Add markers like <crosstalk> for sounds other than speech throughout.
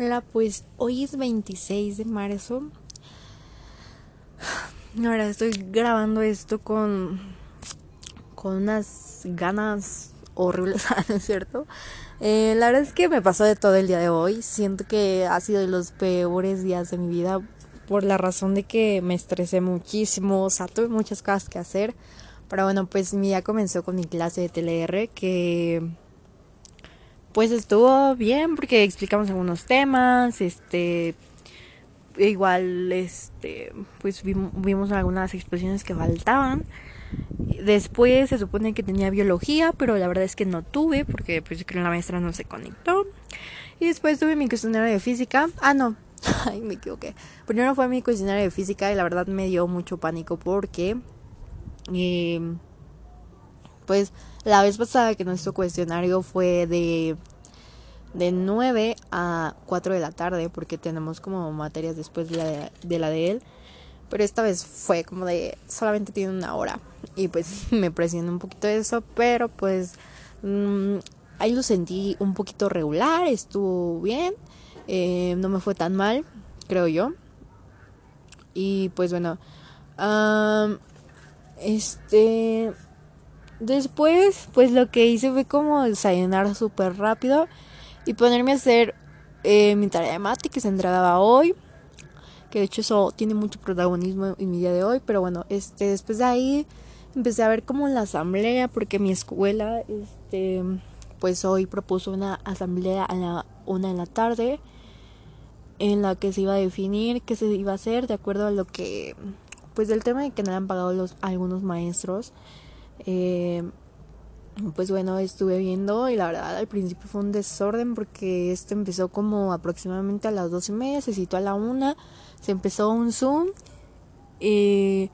Hola, pues hoy es 26 de marzo. Ahora estoy grabando esto con con unas ganas horribles, <laughs> ¿no es cierto? Eh, la verdad es que me pasó de todo el día de hoy. Siento que ha sido de los peores días de mi vida por la razón de que me estresé muchísimo, o sea, tuve muchas cosas que hacer. Pero bueno, pues mi día comenzó con mi clase de TLR que pues estuvo bien porque explicamos algunos temas, este igual este pues vimos, algunas expresiones que faltaban. Después se supone que tenía biología, pero la verdad es que no tuve porque pues que la maestra no se conectó. Y después tuve mi cuestionario de física. Ah, no. <laughs> Ay, me equivoqué. Primero fue mi cuestionario de física y la verdad me dio mucho pánico porque eh, pues la vez pasada que nuestro cuestionario fue de, de 9 a 4 de la tarde, porque tenemos como materias después de la de, él. Pero esta vez fue como de solamente tiene una hora. Y pues <laughs> me presionó un poquito eso, pero pues mm, ahí lo sentí un poquito regular, estuvo bien. Eh, no me fue tan mal, creo yo. Y pues bueno, este Después, pues lo que hice fue como desayunar súper rápido y ponerme a hacer eh, mi tarea de mate que se entregaba hoy. Que de hecho eso tiene mucho protagonismo en mi día de hoy. Pero bueno, este, después de ahí empecé a ver como la asamblea porque mi escuela, este, pues hoy propuso una asamblea a la una de la tarde en la que se iba a definir qué se iba a hacer de acuerdo a lo que, pues del tema de que no le han pagado los algunos maestros. Eh, pues bueno, estuve viendo y la verdad al principio fue un desorden porque esto empezó como aproximadamente a las dos y media, se citó a la una, se empezó un Zoom y,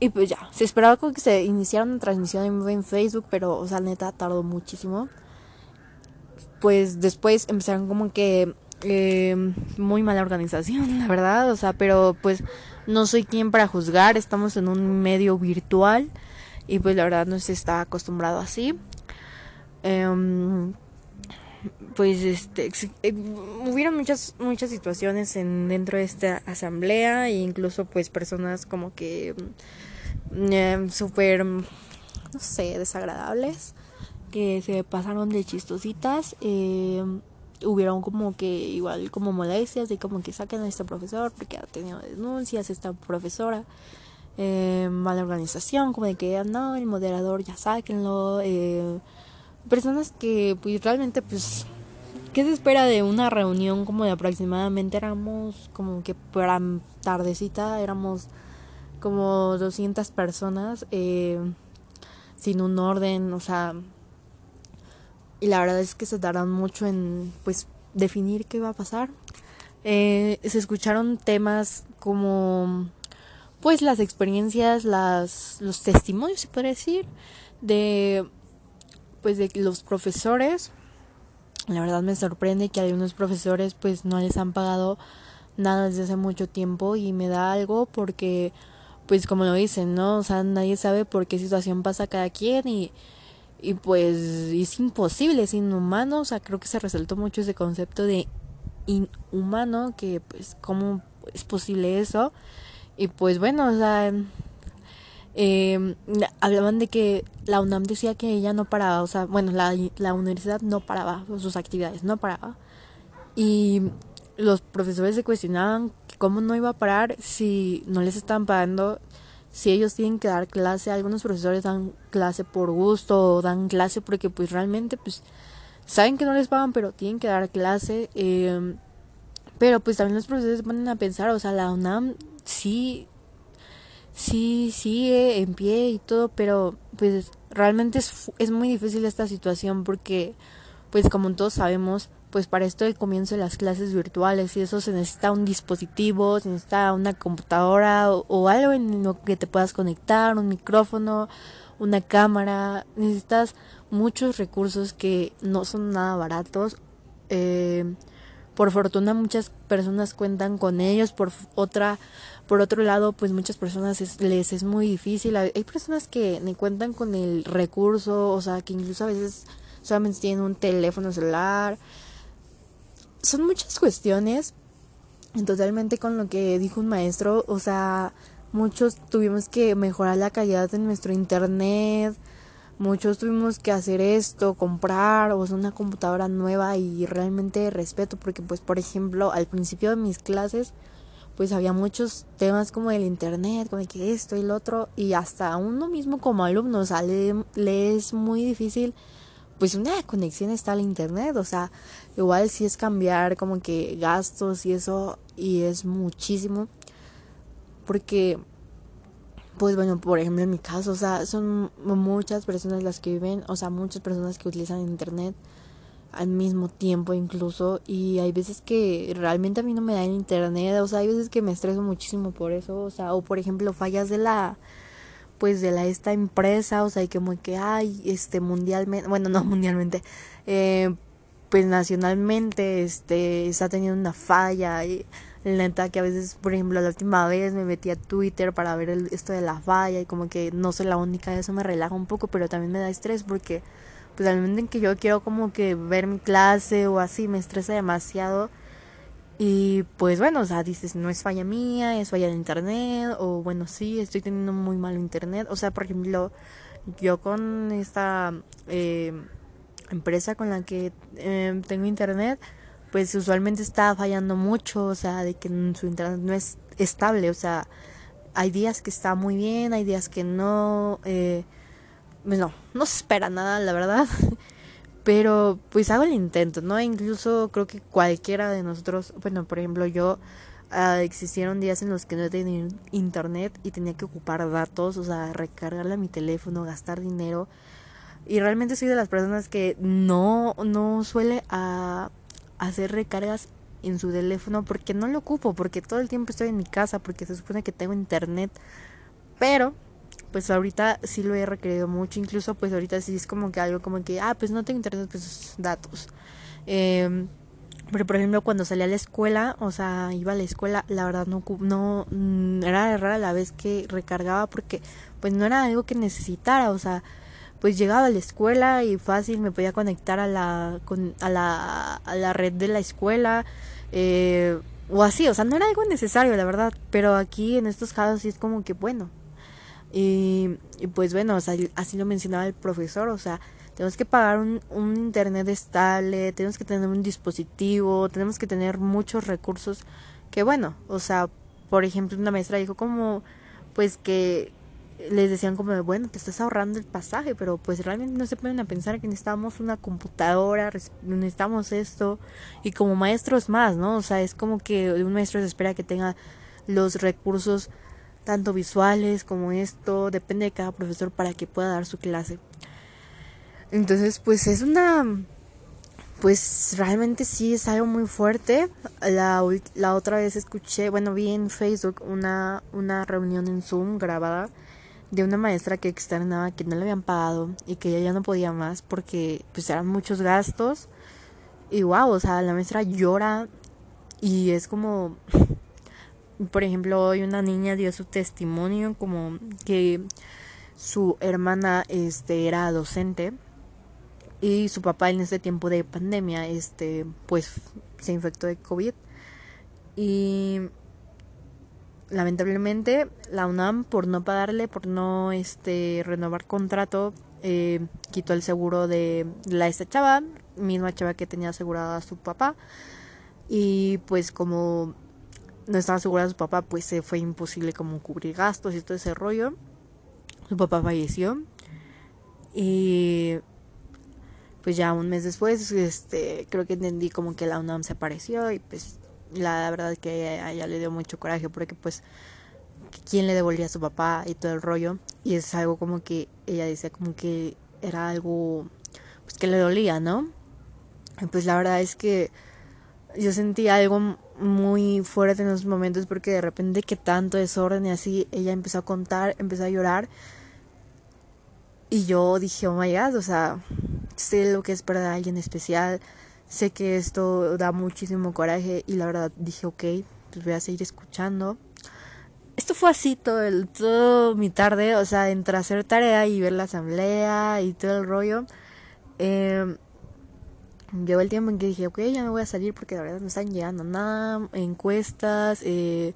y pues ya, se esperaba como que se iniciara una transmisión en, Facebook, pero o sea, neta tardó muchísimo. Pues después empezaron como que eh, muy mala organización, <laughs> la verdad, o sea, pero pues no soy quien para juzgar, estamos en un medio virtual y pues la verdad no se está acostumbrado así. Em, pues este eh, hubieron muchas muchas situaciones en dentro de esta asamblea e incluso pues personas como que mm, em, súper no sé desagradables que se pasaron de chistositas eh, hubieron como que igual como molestias y como que saquen a este profesor porque ha tenido denuncias esta profesora eh, mala organización como de que no el moderador ya sáquenlo eh, personas que pues realmente pues ¿qué se espera de una reunión como de aproximadamente éramos como que para tardecita éramos como 200 personas eh, sin un orden o sea y la verdad es que se tardan mucho en pues definir qué va a pasar. Se escucharon temas como pues las experiencias, las los testimonios se puede decir de pues de los profesores. La verdad me sorprende que algunos profesores pues no les han pagado nada desde hace mucho tiempo y me da algo porque pues como lo dicen, ¿no? O sea, nadie sabe por qué situación pasa cada quien y y pues es imposible, es inhumano, o sea, creo que se resaltó mucho ese concepto de inhumano, que pues cómo es posible eso. Y pues bueno, o sea, eh, hablaban de que la UNAM decía que ella no paraba, o sea, bueno, la, la universidad no paraba, sus actividades no paraba. Y los profesores se cuestionaban cómo no iba a parar si no les estaban pagando si ellos tienen que dar clase, algunos profesores dan clase por gusto o dan clase porque pues realmente pues saben que no les pagan pero tienen que dar clase eh, pero pues también los profesores se ponen a pensar, o sea, la UNAM sí sí sigue en pie y todo, pero pues realmente es, es muy difícil esta situación porque pues como todos sabemos pues para esto el comienzo de las clases virtuales y eso se necesita un dispositivo, se necesita una computadora o, algo en lo que te puedas conectar, un micrófono, una cámara, necesitas muchos recursos que no son nada baratos. Eh, por fortuna muchas personas cuentan con ellos, por otra, por otro lado, pues muchas personas les es muy difícil. Hay personas que ni cuentan con el recurso, o sea, que incluso a veces solamente tienen un teléfono celular son muchas cuestiones totalmente con lo que dijo un maestro, o sea, muchos tuvimos que mejorar la calidad de nuestro internet, muchos tuvimos que hacer esto, comprar o una computadora nueva y realmente respeto porque pues por ejemplo al principio de mis clases pues había muchos temas como el internet, como que esto y lo otro y hasta uno mismo como alumno, o sea, le es muy difícil pues una conexión está al internet, o sea, igual si es cambiar como que gastos y eso y es muchísimo porque pues bueno, por ejemplo en mi caso, o sea, son muchas personas las que viven, o sea, muchas personas que utilizan internet al mismo tiempo incluso y hay veces que realmente a mí no me da el internet, o sea, hay veces que me estreso muchísimo por eso, o sea, o por ejemplo fallas de la pues de la esta empresa, o sea, y como que hay este mundialmente, bueno, no <laughs> mundialmente, eh, pues nacionalmente este está teniendo una falla y neta que a veces, por ejemplo, la última vez me metí a Twitter para ver esto de la falla y como que no soy la única, eso me relaja un poco, pero también me da estrés porque pues al momento en que yo quiero como que ver mi clase o así me estresa demasiado y pues bueno, o sea, dices, no es falla mía, es falla de internet, o bueno, sí, estoy teniendo muy malo internet. O sea, por ejemplo, yo con esta eh, empresa con la que eh, tengo internet, pues usualmente está fallando mucho, o sea, de que su internet no es estable, o sea, hay días que está muy bien, hay días que no, eh, pues no, no se espera nada, la verdad. <laughs> Pero pues hago el intento, ¿no? Incluso creo que cualquiera de nosotros, bueno, por ejemplo yo, uh, existieron días en los que no tenía internet y tenía que ocupar datos, o sea, recargarle a mi teléfono, gastar dinero. Y realmente soy de las personas que no, no suele a, hacer recargas en su teléfono porque no lo ocupo, porque todo el tiempo estoy en mi casa, porque se supone que tengo internet. Pero pues ahorita sí lo he requerido mucho, incluso pues ahorita sí es como que algo como que, ah, pues no tengo internet, pues datos. Eh, pero por ejemplo cuando salí a la escuela, o sea, iba a la escuela, la verdad no, no, mm, era rara la vez que recargaba porque pues no era algo que necesitara, o sea, pues llegaba a la escuela y fácil me podía conectar a la, con, a la, a la red de la escuela, eh, o así, o sea, no era algo necesario, la verdad, pero aquí en estos casos sí es como que, bueno, y, pues bueno, o sea, así lo mencionaba el profesor, o sea, tenemos que pagar un, un internet estable, tenemos que tener un dispositivo, tenemos que tener muchos recursos que bueno, o sea, por ejemplo, una maestra dijo como, pues que les decían como, bueno, te estás ahorrando el pasaje, pero pues realmente no se pueden a pensar que necesitamos una computadora, necesitamos esto, y como maestros más, ¿no? O sea, es como que un maestro se espera que tenga los recursos tanto visuales como esto, depende de cada profesor para que pueda dar su clase. Entonces, pues es una, pues realmente sí es algo muy fuerte. La, la otra vez escuché, bueno, vi en Facebook una, una reunión en Zoom grabada de una maestra que externaba que no le habían pagado y que ella ya no podía más porque pues eran muchos gastos. Y wow, o sea, la maestra llora y es como <laughs> por ejemplo, hoy una niña dio su testimonio como que su hermana este era docente y su papá en este tiempo de pandemia este pues se infectó de COVID y lamentablemente la UNAM por no pagarle por no este renovar contrato eh, quitó el seguro de la esta chava misma chava que tenía asegurada a su papá y pues como no estaba segura de su papá, pues se fue imposible como cubrir gastos y todo ese rollo. Su papá falleció. Y pues ya un mes después, este, creo que entendí como que la UNAM se apareció y pues la verdad es que a ella le dio mucho coraje porque pues quién le devolvía a su papá y todo el rollo y es algo como que ella decía como que era algo pues que le dolía, ¿no? Y pues la verdad es que yo sentí algo muy fuerte en esos momentos porque de repente que tanto desorden y así, ella empezó a contar, empezó a llorar y yo dije, oh my god, o sea, sé lo que es para alguien especial, sé que esto da muchísimo coraje y la verdad dije, ok, pues voy a seguir escuchando. Esto fue así todo, el, todo mi tarde, o sea, entre hacer tarea y ver la asamblea y todo el rollo. Eh, llegó el tiempo en que dije, ok, ya me voy a salir porque la verdad no están llegando nada, encuestas, eh,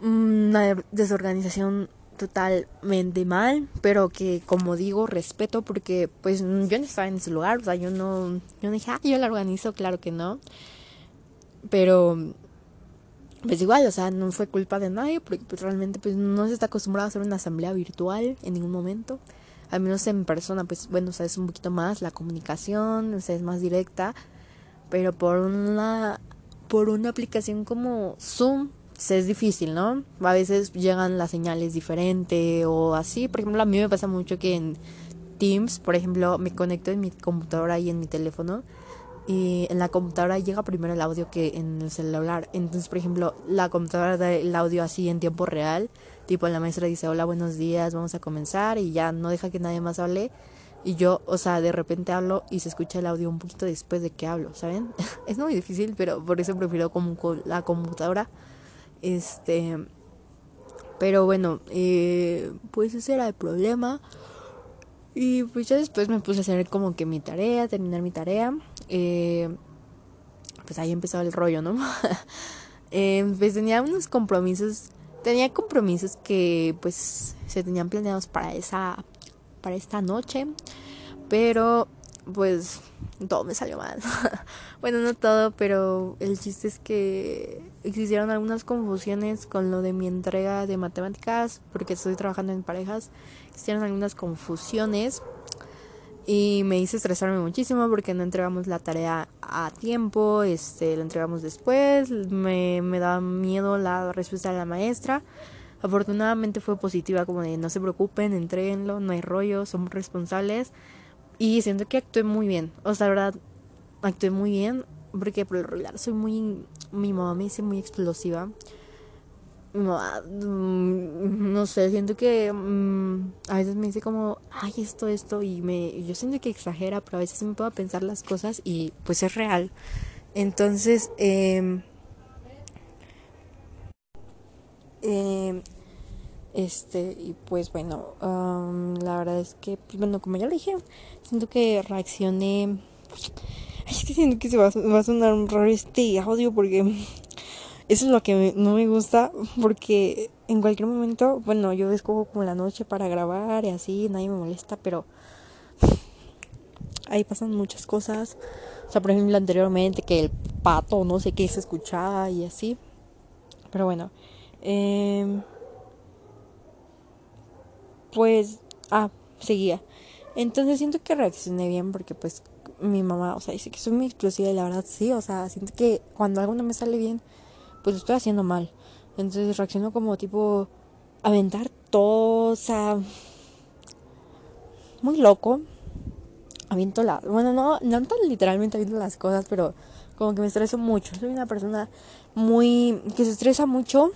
una desorganización totalmente mal, pero que como digo, respeto porque pues yo no estaba en ese lugar, o sea, yo no, yo no dije, ah, yo la organizo, claro que no, pero pues igual, o sea, no fue culpa de nadie porque pues realmente pues no se está acostumbrado a hacer una asamblea virtual en ningún momento, al menos en persona, pues bueno, o sea, es un poquito más la comunicación, o sea, es más directa, pero por una, por una aplicación como Zoom, es difícil, ¿no? A veces llegan las señales diferente o así. Por ejemplo, a mí me pasa mucho que en Teams, por ejemplo, me conecto en mi computadora y en mi teléfono y en la computadora llega primero el audio que en el celular. Entonces, por ejemplo, la computadora da el audio así en tiempo real. Tipo, la maestra dice, hola, buenos días, vamos a comenzar y ya no deja que nadie más hable. Y yo, o sea, de repente hablo y se escucha el audio un poquito después de que hablo, ¿saben? <laughs> es muy difícil, pero por eso prefiero como la computadora este, pero bueno, eh, pues ese era el problema. Y pues ya después me puse a hacer como que mi tarea, terminar mi tarea. Eh, pues ahí empezó el rollo, ¿no? <laughs> eh, pues tenía unos compromisos, tenía compromisos que pues se tenían planeados para esa, para esta noche. Pero pues todo me salió mal. <laughs> bueno, no todo, pero el chiste es que existieron algunas confusiones con lo de mi entrega de matemáticas, porque estoy trabajando en parejas. Existieron algunas confusiones y me hice estresarme muchísimo porque no entregamos la tarea a tiempo, este, la entregamos después, me, me da miedo la respuesta de la maestra. Afortunadamente fue positiva, como de no se preocupen, entreguenlo, no hay rollo, somos responsables. Y siento que actué muy bien. O sea, la verdad, actué muy bien. Porque por el regular soy muy. Mi mamá me dice muy explosiva. Mm, no sé, siento que mm, a veces me dice como, ay, esto, esto, y me, yo siento que exagera, pero a veces me puedo pensar las cosas y pues es real. Entonces, eh, eh, este, y pues bueno, la verdad es que, pues, bueno, como ya lo dije, siento que reaccioné. Es que siento que se va, a sonar raro este audio porque <laughs> eso es lo que no me gusta. Porque en cualquier momento, bueno, yo escojo como la noche para grabar y así, nadie me molesta, pero ahí pasan muchas cosas. O sea, por ejemplo, anteriormente que el pato, no sé qué se escuchaba y así. Pero bueno, eh pues, ah, seguía. Entonces siento que reaccioné bien porque pues mi mamá, o sea, dice que soy muy explosiva y la verdad sí, o sea, siento que cuando algo no me sale bien, pues estoy haciendo mal. Entonces reacciono como tipo aventar todo, o sea, muy loco. Aviento la, bueno, no, no tan literalmente aviento las cosas, pero como que me estreso mucho. Soy una persona muy, que se estresa mucho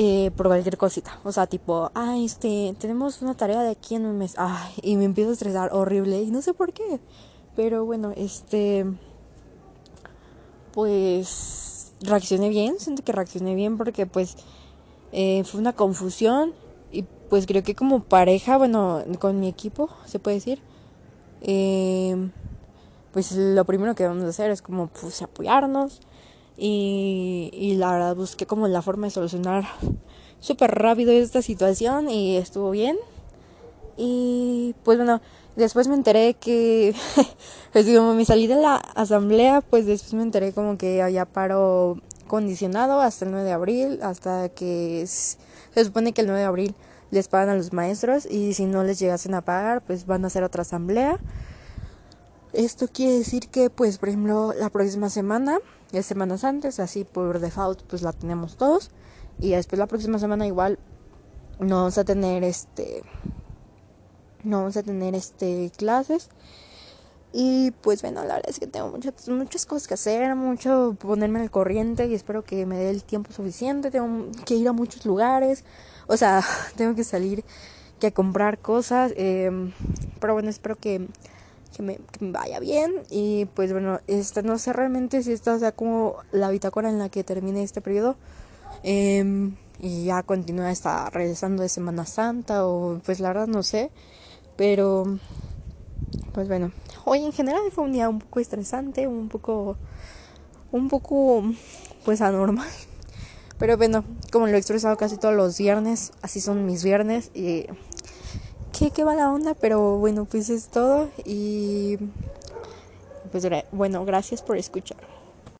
eh, por cualquier cosita. O sea, tipo, ay, este, tenemos una tarea de aquí en un mes. Ay, y me empiezo a estresar horrible y no sé por qué. Pero bueno, este, pues reaccioné bien, siento que reaccioné bien porque pues eh, fue una confusión y pues creo que como pareja, bueno, con mi equipo, se puede decir, eh, pues lo primero que vamos a hacer es como pues apoyarnos y, la verdad busqué como la forma de solucionar súper rápido esta situación y estuvo bien. Y pues bueno, después me enteré que, <laughs> pues como me salí de la asamblea, pues después me enteré como que había paro condicionado hasta el 9 de abril, hasta que se supone que el 9 de abril les pagan a los maestros y si no les llegasen a pagar, pues van a hacer otra asamblea. Esto quiere decir que, pues, por ejemplo, la próxima semana es semanas antes, así por default, pues la tenemos todos. Y después la próxima semana igual no vamos a tener este no vamos a tener este clases. Y pues bueno la verdad es que tengo muchas muchas cosas que hacer mucho ponerme al corriente y espero que me dé el tiempo suficiente. Tengo que ir a muchos lugares. O sea <laughs> tengo que salir que a comprar cosas. Eh, pero bueno espero que que me, que me, vaya bien. Y pues bueno, esta, no sé realmente si esta sea como la bitácora en la que termine este periodo. Eh, y ya continúa hasta regresando de Semana Santa o pues la verdad no sé. Pero pues bueno, hoy en general fue un día un poco estresante, un poco, un poco pues anormal. <laughs> Pero bueno, como lo he expresado casi todos los viernes, así son mis viernes y qué, qué la onda, pero bueno, pues es todo y pues bueno, gracias por escuchar.